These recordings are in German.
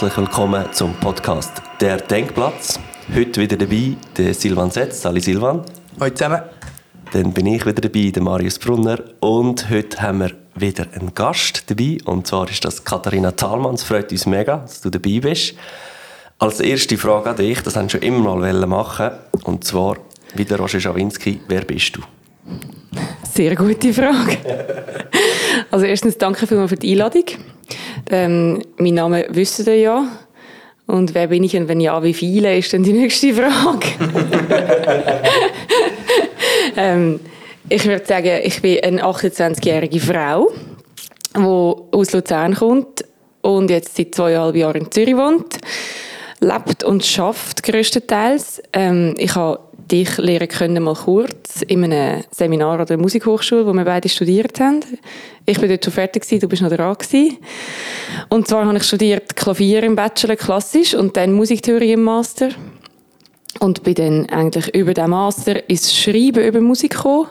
herzlich willkommen zum Podcast «Der Denkplatz». Heute wieder dabei der Silvan Setz. Hallo Silvan. Hallo zusammen. Dann bin ich wieder dabei, der Marius Brunner. Und heute haben wir wieder einen Gast dabei. Und zwar ist das Katharina Thalmann. Es freut uns mega, dass du dabei bist. Als erste Frage an dich, das haben wir schon immer mal machen Und zwar, wie der Roger Schawinski, wer bist du? Sehr gute Frage. Also erstens danke vielmals für die Einladung. Ähm, mein Name wisst ihr ja. Und wer bin ich und wenn ja, wie viele, ist dann die nächste Frage. ähm, ich würde sagen, ich bin eine 28-jährige Frau, die aus Luzern kommt und jetzt seit zweieinhalb Jahren in Zürich wohnt, lebt und schafft größtenteils. Ähm, ich habe dich lernen können, mal kurz in einem Seminar an der Musikhochschule, wo wir beide studiert haben. Ich bin dort schon fertig gewesen, du bist noch dran gewesen. Und zwar habe ich studiert Klavier im Bachelor klassisch und dann Musiktheorie im Master. Und bin dann eigentlich über den Master ins Schreiben über Musik gekommen.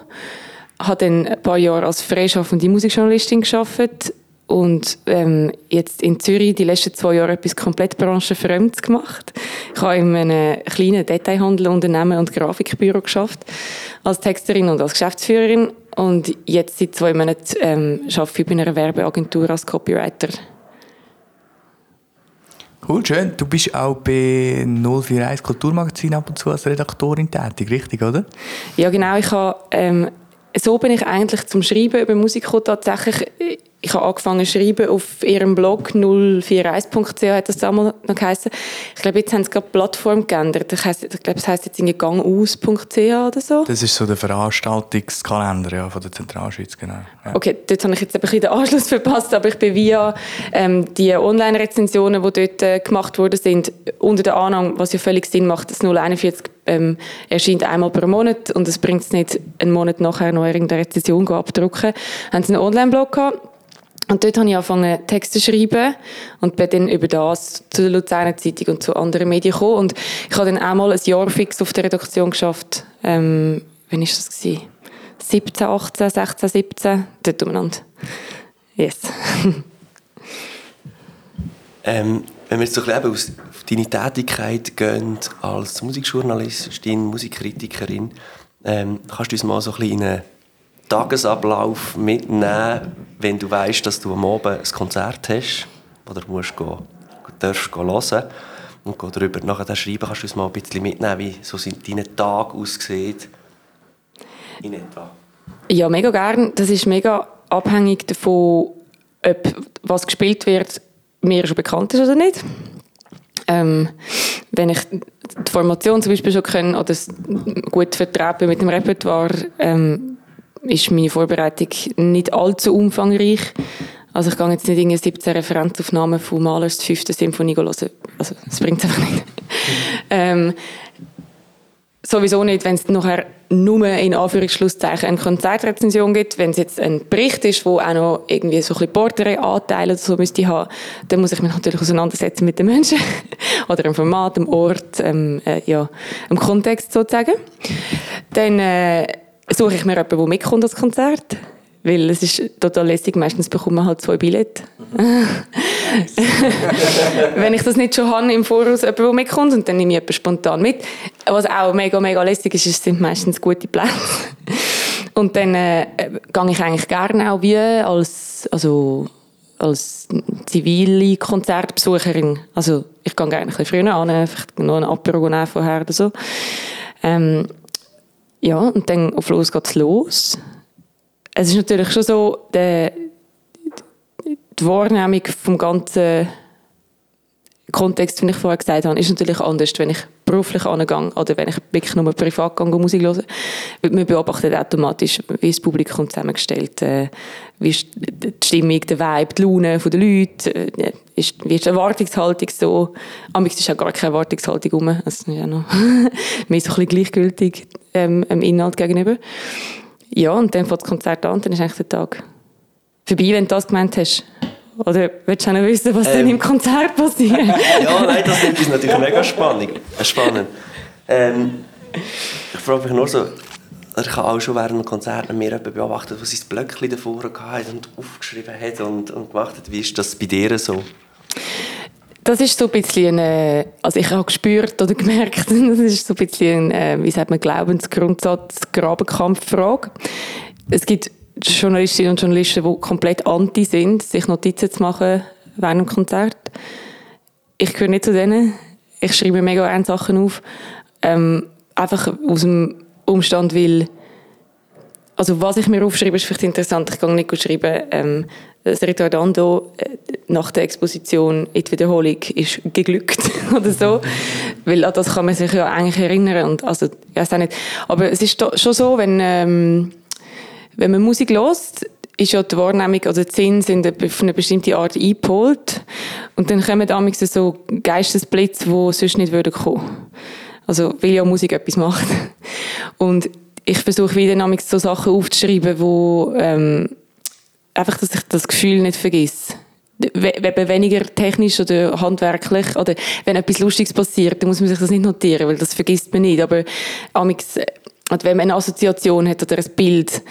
Habe dann ein paar Jahre als freischaffende Musikjournalistin gearbeitet und ähm, jetzt in Zürich die letzten zwei Jahre etwas komplett branchenfremdes gemacht. Ich habe in einem kleinen Detailhandel, Unternehmen und Grafikbüro geschafft als Texterin und als Geschäftsführerin und jetzt seit zwei Monaten ähm, arbeite ich bei einer Werbeagentur als Copywriter. Cool, schön. Du bist auch bei 041 Kulturmagazin ab und zu als Redaktorin tätig, richtig, oder? Ja, genau. Ich habe, ähm, so bin ich eigentlich zum Schreiben über Musik gekommen, tatsächlich ich habe angefangen zu schreiben auf ihrem Blog 041.ch hat das damals noch geheißen. Ich glaube, jetzt haben sie gerade die Plattform geändert. Ich, glaube, es heisst jetzt irgendwie gangaus.ch oder so. Das ist so der Veranstaltungskalender ja, von der Zentralschweiz, genau. Ja. Okay, dort habe ich jetzt ein bisschen den Anschluss verpasst, aber ich bin via ähm, die Online-Rezensionen, die dort äh, gemacht worden sind, unter der Annahme, was ja völlig Sinn macht, dass 041 ähm, erscheint einmal pro Monat und es bringt es nicht, einen Monat nachher noch irgendeine Rezension abdrucken. Haben sie einen Online-Blog gehabt und dort habe ich angefangen, Texte zu schreiben und bin dann über das zu der Luzerner Zeitung und zu anderen Medien gekommen. Und ich habe dann auch mal ein Jahr fix auf der Redaktion geschafft. Ähm, wann war das? Gewesen? 17, 18, 16, 17, dort umeinander. Yes. ähm, wenn wir jetzt so ein bisschen auf deine Tätigkeit gehen als Musikjournalistin, Musikkritikerin, ähm, kannst du uns mal so ein bisschen in eine Tagesablauf mitnehmen, wenn du weißt, dass du am Abend ein Konzert hast oder musst gehen, darfst gehen hören und gehen darüber nachher schreiben, kannst du uns mal ein bisschen mitnehmen, wie so deine Tage aussehen in etwa? Ja, mega gern. Das ist mega abhängig davon, ob was gespielt wird, mir schon bekannt ist oder nicht. Ähm, wenn ich die Formation zum Beispiel schon kenne oder gut vertraut bin mit dem Repertoire, ähm, ist meine Vorbereitung nicht allzu umfangreich. Also ich gehe jetzt nicht in 17 Referenzaufnahmen von Mahlers 5. Symphonie hören. Also das bringt es einfach nicht. ähm, sowieso nicht, wenn es nachher nur in Anführungsschlusszeichen eine Konzertrezension gibt. Wenn es jetzt ein Bericht ist, wo auch noch irgendwie so ein bisschen Portrait-Anteile oder so müsste haben, dann muss ich mich natürlich auseinandersetzen mit den Menschen oder dem Format, dem Ort, ähm, äh, ja, im Kontext sozusagen. Dann äh, suche ich mir jemanden, der mitkommt das Konzert. Weil es ist total lässig, meistens bekommt man halt zwei Billette. Wenn ich das nicht schon habe im Voraus, jemand, der mitkommt, und dann nehme ich jemanden spontan mit. Was auch mega, mega lässig ist, es sind meistens gute Plätze. Und dann äh, gehe ich eigentlich gerne auch wie als, also, als zivile Konzertbesucherin. Also ich gehe gerne ein bisschen früher an, einfach noch ein Apero vorher oder so. Ähm, ja, und dann auf los geht's los. Es ist natürlich schon so, der, die Wahrnehmung vom ganzen Kontext, den ich vorher gesagt habe, ist natürlich anders, wenn ich beruflich angehe oder wenn ich wirklich nur privat gehe, Musik höre. Man beobachtet automatisch, wie das Publikum zusammengestellt äh, wie ist die Stimmung, der Vibe, die Laune der Leute, äh, ist, wie ist die Erwartungshaltung so. Amigs ist auch gar keine Erwartungshaltung rum, also ist ja noch mehr so ein bisschen gleichgültig ähm, dem Inhalt gegenüber. Ja, und dann fängt das Konzert an, dann ist eigentlich der Tag vorbei, wenn du das gemeint hast. Oder willst du auch noch wissen, was ähm. dann im Konzert passiert? ja, nein, das ist natürlich mega spannend. spannend. Ähm, ich frage mich nur so, ich habe auch schon während einem Konzert mir beobachtet, der sein Blöckchen davor hatte und aufgeschrieben hat und, und gemacht hat. Wie ist das bei dir so? Das ist so ein bisschen, eine, also ich habe gespürt oder gemerkt, das ist so ein bisschen, äh, wie sagt man, Glaubensgrundsatz, Grabenkampffrage. Es gibt Journalistinnen und Journalisten, die komplett anti sind, sich Notizen zu machen während dem Konzert. Ich gehöre nicht zu denen. Ich schreibe mega gerne Sachen auf. Ähm, einfach aus dem Umstand, weil also was ich mir aufschreibe, ist vielleicht interessant. Ich kann nicht schreiben, ähm, das Ritardando äh, nach der Exposition in die Wiederholung ist geglückt oder so. Weil an das kann man sich ja eigentlich erinnern. Und also, ich weiß auch nicht. Aber es ist schon so, wenn, ähm, wenn man Musik hört, ist ja die Wahrnehmung, also die Sinn sind auf eine bestimmte Art eingepolt. Und dann kommen damals so Geistesblitze, die sonst nicht würden kommen. Also, weil ja Musik etwas macht. Und ich versuche wieder damals so Sachen aufzuschreiben, wo, ähm, einfach, dass ich das Gefühl nicht vergesse. Wenn weniger technisch oder handwerklich oder wenn etwas Lustiges passiert, dann muss man sich das nicht notieren, weil das vergisst man nicht. Aber amix, wenn man eine Assoziation hat oder ein Bild,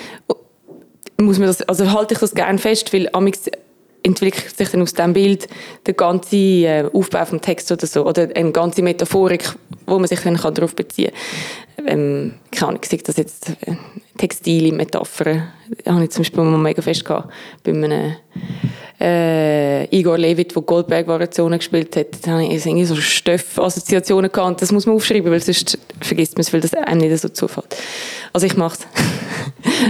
muss man das, also halte ich das gerne fest, weil amix entwickelt sich dann aus diesem Bild der ganze äh, Aufbau vom Text oder so oder eine ganze Metaphorik, wo man sich dann darauf beziehen kann. Ähm, keine Ahnung, ich das jetzt äh, textile Metaphern, habe ich zum Beispiel mal mega fest gehabt, bei einem äh, Igor Levit, der Goldberg-Variationen gespielt hat, da habe ich irgendwie so Stoff-Assoziationen gehabt und das muss man aufschreiben, weil sonst vergisst man es, weil das einem nicht so zufällt. Also ich mache es.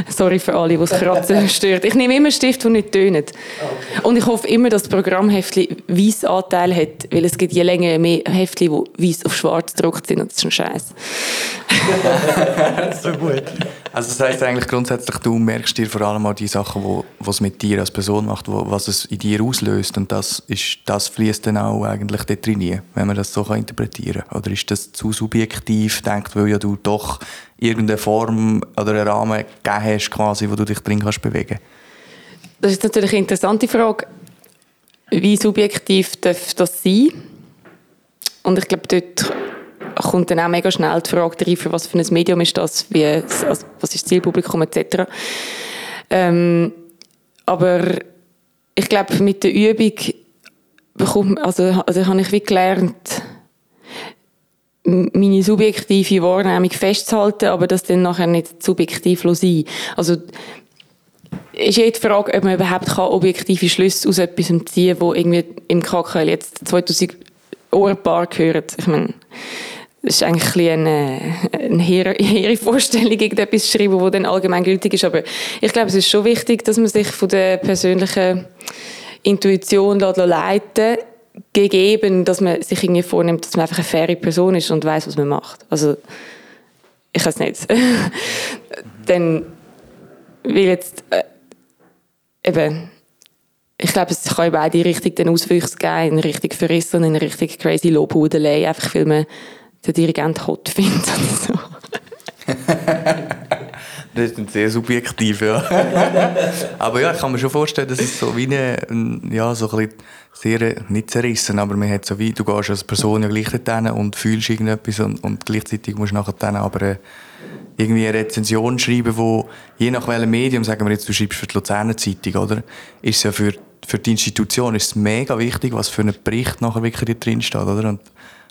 Sorry für alle, die es kratzen stört. Ich nehme immer Stift, der nicht tönt. Okay. Und ich hoffe immer, dass das Programmheftli weiss Anteil hat, weil es gibt je länger mehr Heftli, die weiß auf schwarz gedruckt sind und das ist ein Scheiß. so gut. Also das heisst eigentlich grundsätzlich, du merkst dir vor allem auch die Sachen, wo, was mit dir als Person macht, wo, was es in dir auslöst und das, das fließt dann auch eigentlich dort rein, wenn man das so kann interpretieren kann. Oder ist das zu subjektiv, denkt, weil ja du doch irgendeine Form oder einen Rahmen gegeben hast, quasi, wo du dich drin kannst bewegen Das ist natürlich eine interessante Frage. Wie subjektiv darf das sein? Und ich glaube, dort kommt dann auch mega schnell die Frage rein, für was für ein Medium ist das, wie, also, was ist das Zielpublikum etc. Ähm, aber ich glaube, mit der Übung bekommt, also, also habe ich wie gelernt, meine subjektive Wahrnehmung festzuhalten, aber das dann nachher nicht subjektiv sein Also, ist ja die Frage, ob man überhaupt objektive Schlüsse aus etwas ziehen kann, wo irgendwie im KKL jetzt 2000 Ohrenpaar gehört. Ich meine, ist eigentlich eine, eine hehre Vorstellung, irgendetwas zu schreiben, das dann allgemeingültig ist. Aber ich glaube, es ist schon wichtig, dass man sich von der persönlichen Intuition leiten gegeben, dass man sich irgendwie vornimmt, dass man einfach eine faire Person ist und weiß, was man macht. Also, ich weiß nicht. dann will jetzt äh, eben ich glaube, es kann in beide Richtungen Auswüchse geben, in Richtung Verrissen und in Richtung crazy Lobhudelei, einfach weil man der Dirigent hot findet so. das ist sehr subjektiv, ja. aber ja, ich kann mir schon vorstellen, dass es so wie eine, ja, so ein sehr, nicht zerrissen, aber man hat so wie, du gehst als Person ja gleich dorthin und fühlst irgendetwas und, und gleichzeitig musst du nachher dann aber äh, irgendwie eine Rezension schreiben, wo, je nach welchem Medium, sagen wir jetzt, du schreibst für die Luzerner Zeitung, oder? Ist ja für, für die Institution ist es mega wichtig, was für ein Bericht nachher wirklich drin steht, oder? Und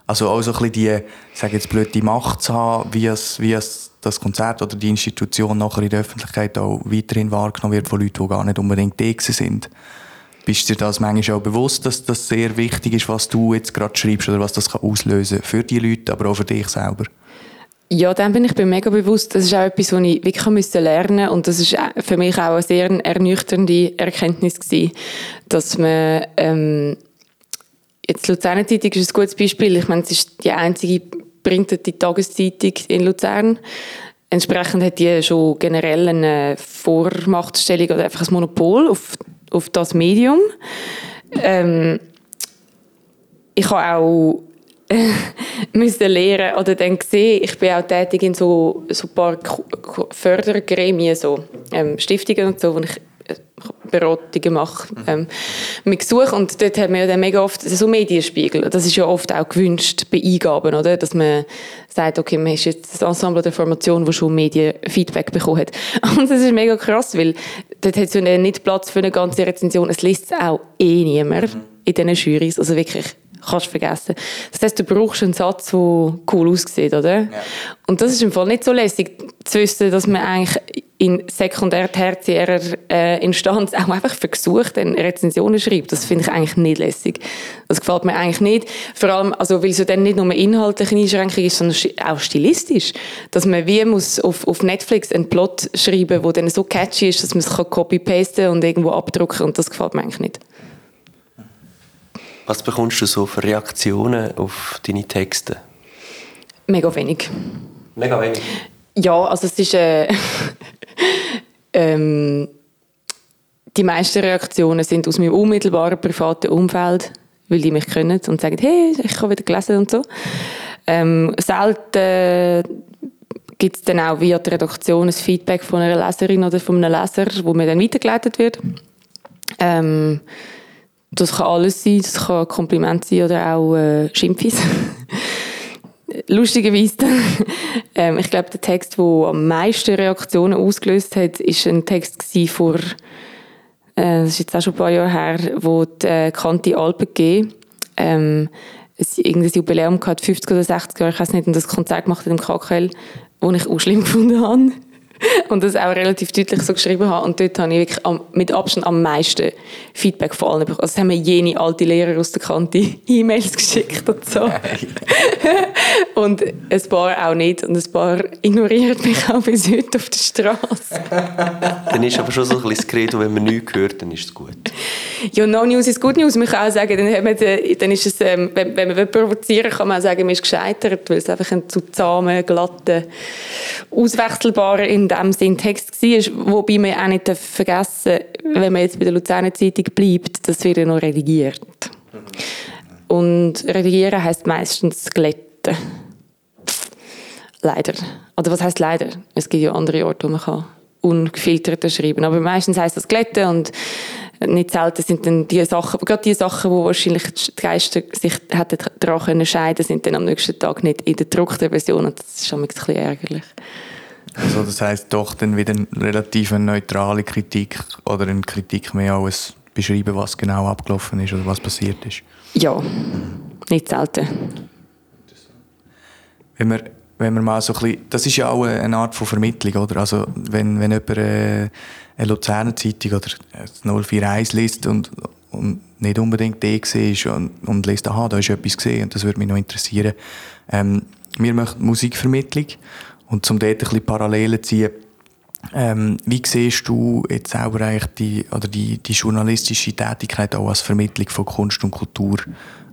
also auch so ein bisschen die, ich sage jetzt blöd, die Macht zu haben, wie es, wie es das Konzert oder die Institution nachher in der Öffentlichkeit auch weiterhin wahrgenommen wird von Leuten, die gar nicht unbedingt da sind. Bist du dir das manchmal auch bewusst, dass das sehr wichtig ist, was du jetzt gerade schreibst oder was das kann auslösen für die Leute, aber auch für dich selber? Ja, dann bin ich mir mega bewusst. Das ist auch etwas, was ich wirklich lernen und das ist für mich auch eine sehr ernüchternde Erkenntnis gewesen, dass man ähm, Jetzt Luzerner Zeitung ist ein gutes Beispiel. Ich meine, es ist die einzige printete Tageszeitung in Luzern. Entsprechend hat die schon generell eine Vormachtstellung oder einfach ein Monopol auf, auf das Medium. Ähm, ich habe auch müssen lernen oder dann gesehen, ich bin auch tätig in so, so ein paar Fördergremien, so ähm, Stiftungen und so, wo ich Beratungen mache mhm. ähm, mit Gesuch und dort haben wir ja dann mega oft so Medienspiegel. Das ist ja oft auch gewünscht bei Eingaben, oder? Dass man sagt, okay, man ist jetzt das Ensemble der Formation, wo schon Medienfeedback bekommen hat. Und das ist mega krass, weil dort hat es ja nicht Platz für eine ganze Rezension. Es liest auch eh niemand mhm. in diesen Jurys. Also wirklich kannst du vergessen. Das heißt, du brauchst einen Satz, der cool aussieht, oder? Ja. Und das ist im Fall nicht so lässig, zu wissen, dass man eigentlich in sekundär tertiärer äh, Instanz auch einfach versucht, eine Rezensionen schreibt. Das finde ich eigentlich nicht lässig. Das gefällt mir eigentlich nicht. Vor allem, also, weil es ja dann nicht nur eine inhaltliche Einschränkung ist, sondern auch stilistisch. Dass man wie muss auf, auf Netflix einen Plot schreiben, der dann so catchy ist, dass man es copy-pasten und irgendwo abdrucken und das gefällt mir eigentlich nicht. Was bekommst du so für Reaktionen auf deine Texte? Mega wenig. Mega wenig? Ja, also es ist... Äh, ähm, die meisten Reaktionen sind aus meinem unmittelbaren privaten Umfeld, weil die mich kennen und sagen, hey, ich habe wieder gelesen und so. Ähm, selten gibt es dann auch via die Redaktion ein Feedback von einer Leserin oder von einem Leser, wo mir dann weitergeleitet wird. Ähm, das kann alles sein, das kann Kompliment sein oder auch äh, Schimpfis. Lustigerweise, ähm, ich glaube, der Text, der am meisten Reaktionen ausgelöst hat, ist ein Text vor, äh, das ist jetzt auch schon ein paar Jahre her, wo die äh, Kanti Alpen G ähm, irgendein Jubiläum gehabt, 50 oder 60 Jahre, ich weiß nicht, und das Konzert gemacht hat im KKL, wo ich auch schlimm gefunden habe. Und das auch relativ deutlich so geschrieben habe. Und dort habe ich wirklich am, mit Abstand am meisten Feedback von allen bekommen. Also haben mir jene alte Lehrer aus der Kante E-Mails geschickt und so. und ein paar auch nicht. Und ein paar ignorieren mich auch bis heute auf der Straße. dann ist aber schon so ein bisschen das Credo, wenn man nichts hört, dann ist es gut. Ja, No News ist Good News. Man kann auch sagen, dann, man, dann ist es, ähm, wenn, wenn man provozieren kann man auch sagen, man ist gescheitert, weil es einfach ein zu zahmer, glatter, auswechselbarer in dem Sinn Text war. Wobei man auch nicht vergessen wenn man jetzt bei der Luzerner Zeitung bleibt, das wird ja noch redigiert. Und redigieren heisst meistens glätten. Leider. Oder was heißt leider? Es gibt ja andere Orte, wo man kann ungefiltert schreiben. Aber meistens heisst das glätten und nicht selten sind dann die Sachen, gerade die Sachen, wo wahrscheinlich die Geister sich hätten daran können scheiden, sind dann am nächsten Tag nicht in der gedruckten Version und das ist schon ein bisschen ärgerlich. Also das heißt doch dann wieder eine relativ neutrale Kritik oder eine Kritik mehr als beschreiben, was genau abgelaufen ist oder was passiert ist. Ja, nicht selten. Wenn wir, wenn wir mal so ein bisschen, das ist ja auch eine Art von Vermittlung, oder? Also wenn, wenn jemand eine Luzerner Zeitung oder 041 liest und, und nicht unbedingt die gesehen und, und liest, aha, da ist etwas gesehen und das würde mich noch interessieren. Ähm, wir machen Musikvermittlung und zum dort ein bisschen Parallelen ziehen, ähm, wie siehst du jetzt selber eigentlich die, oder die, die journalistische Tätigkeit auch als Vermittlung von Kunst und Kultur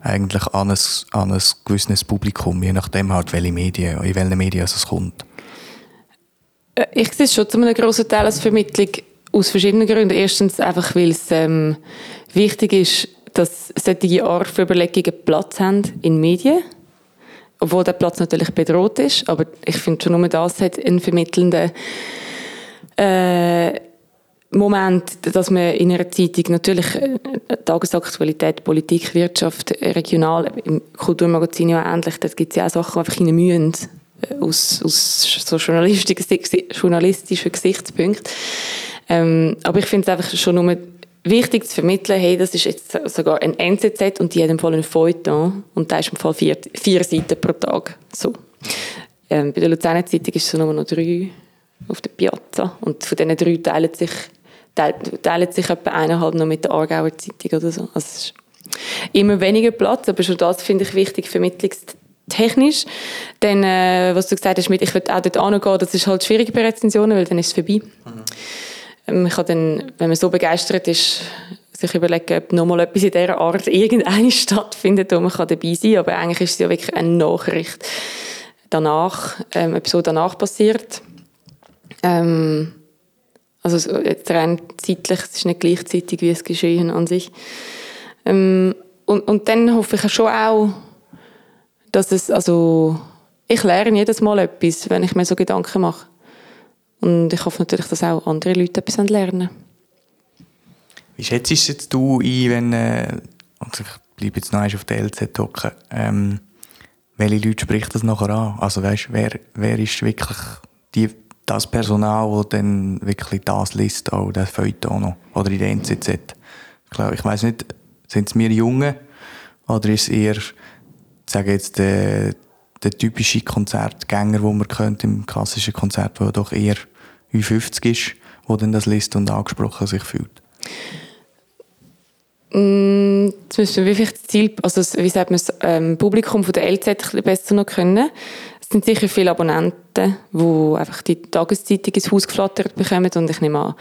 eigentlich an ein, an ein gewisses Publikum, je nachdem halt, welche Medien, in welchen Medien es kommt? Äh, ich sehe es schon zu einem grossen Teil als Vermittlung aus verschiedenen Gründen. Erstens einfach, weil es ähm, wichtig ist, dass solche Art von Überlegungen Platz haben in Medien. Obwohl der Platz natürlich bedroht ist. Aber ich finde schon nur das hat einen vermittelnden äh, Moment, dass man in einer Zeitung natürlich äh, Tagesaktualität, Politik, Wirtschaft, regional, im Kulturmagazin ja ähnlich, da gibt es ja auch Sachen, die einfach müssen, äh, aus, aus so journalistischen, journalistischen Gesichtspunkten. Ähm, aber ich finde es einfach schon nur wichtig zu vermitteln, hey, das ist jetzt sogar ein NZZ und die hat im einen Feuilleton und da ist im Fall vier, vier Seiten pro Tag. So. Ähm, bei der Luzerner Zeitung ist es nur noch drei auf der Piazza und von diesen drei teilen sich, teilen sich etwa eineinhalb noch mit der Aargauer Zeitung oder so. Also es ist immer weniger Platz, aber schon das finde ich wichtig, vermittlungstechnisch. Dann, äh, was du gesagt hast, mit, ich würde auch dort angehen, das ist halt schwierig bei Rezensionen, weil dann ist es vorbei. Mhm. Ähm, ich dann, wenn man so begeistert ist, sich überlegen, ob nochmal etwas in dieser Art irgendeine stattfindet, wo man dabei sein kann. Aber eigentlich ist es ja wirklich eine Nachricht danach, ähm, etwas, was danach passiert. Ähm, also rein zeitlich, es ist nicht gleichzeitig wie es Geschehen an sich. Ähm, und, und dann hoffe ich schon auch, dass es, also ich lerne jedes Mal etwas, wenn ich mir so Gedanken mache. Und ich hoffe natürlich, dass auch andere Leute etwas lernen Wie schätzt du jetzt du ein, wenn, äh, also ich bleibe jetzt noch auf der LZ hocken, ähm, welche Leute spricht das nachher an? Also weißt, wer, wer ist wirklich die, das Personal, das dann wirklich das liest, auch das Feuilleton noch, oder in der NZZ? Ich, glaube, ich weiss nicht, sind es wir Jungen, Oder ist es eher, sage jetzt, der, der typische Konzertgänger, wo man könnte im klassischen Konzert, wo doch eher Ü50 ist, wo dann das liest und angesprochen sich fühlt? Mm, Jetzt müssen wir vielleicht das Ziel, also wie sagt man, das ähm, Publikum von der LZ besser noch kennen. Es sind sicher viele Abonnenten, die einfach die Tageszeitung ins Haus geflattert bekommen und ich nehme an,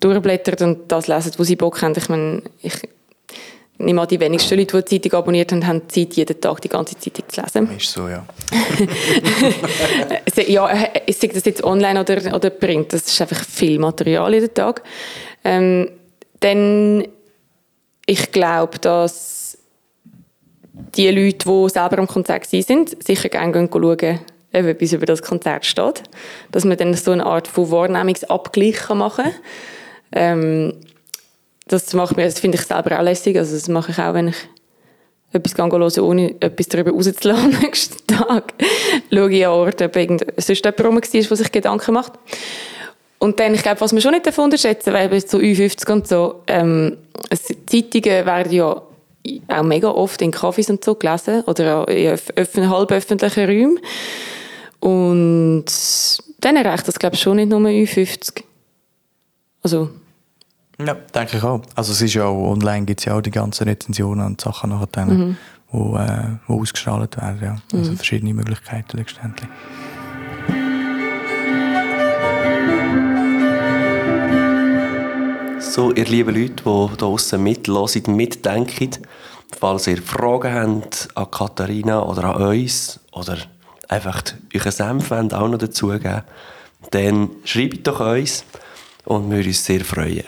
durchblättern und das lesen, wo sie Bock haben. Ich meine, ich nehme an, die wenigsten Leute, die die Zeitung abonniert haben, haben Zeit, jeden Tag die ganze Zeitung zu lesen. Ist so, ja. Ja, äh, sage das jetzt online oder, oder print, das ist einfach viel Material jeden Tag. Ähm, dann, ich glaube, dass die Leute, die selber am Konzert sind, sicher gerne gehen schauen, ob etwas über das Konzert steht. Dass man dann so eine Art von Wahrnehmungsabgleich machen kann. Ähm, das macht mir, das finde ich selber auch lässig. Also das mache ich auch, wenn ich etwas gehen hören, ohne etwas darüber rauszulassen am nächsten Tag. Schaue ich an Orte, ob irgend, sonst jemand rum war, der sich Gedanken macht. Und dann, ich glaube, was man schon nicht davon unterschätzen, weil eben so U50 und so, ähm, Zeitungen werden ja auch mega oft in Cafés und so gelesen oder in öff öff- halböffentlichen Räumen. Und dann erreicht das, glaube ich, schon nicht nur U50. Also, Ja, denke ich auch. Also es ist ja auch, online gibt es ja auch die ganzen Rezensionen und Sachen nachher, dann, wo, äh, wo ausgestrahlt werden. Ja. Also verschiedene Möglichkeiten letztendlich. So, ihr lieben Leute, die hier draussen mithören, mitdenken, falls ihr Fragen habt an Katharina oder an uns oder einfach euren Senf wollt auch noch dazugeben dann schreibt doch uns und wir würden uns sehr freuen.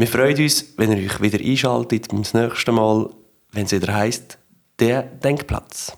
Wir freuen uns, wenn ihr euch wieder einschaltet beim nächsten Mal, wenn es wieder heisst, der Denkplatz.